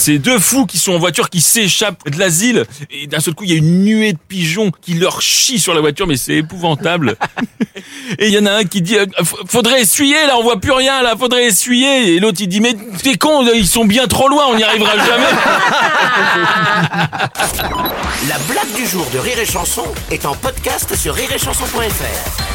C'est deux fous qui sont en voiture qui s'échappent de l'asile et d'un seul coup il y a une nuée de pigeons qui leur chient sur la voiture mais c'est épouvantable. et il y en a un qui dit euh, faudrait essuyer là on voit plus rien là faudrait essuyer et l'autre il dit mais t'es con ils sont bien trop loin on n'y arrivera jamais. La blague du jour de Rire et Chanson est en podcast sur rireetchanson.fr.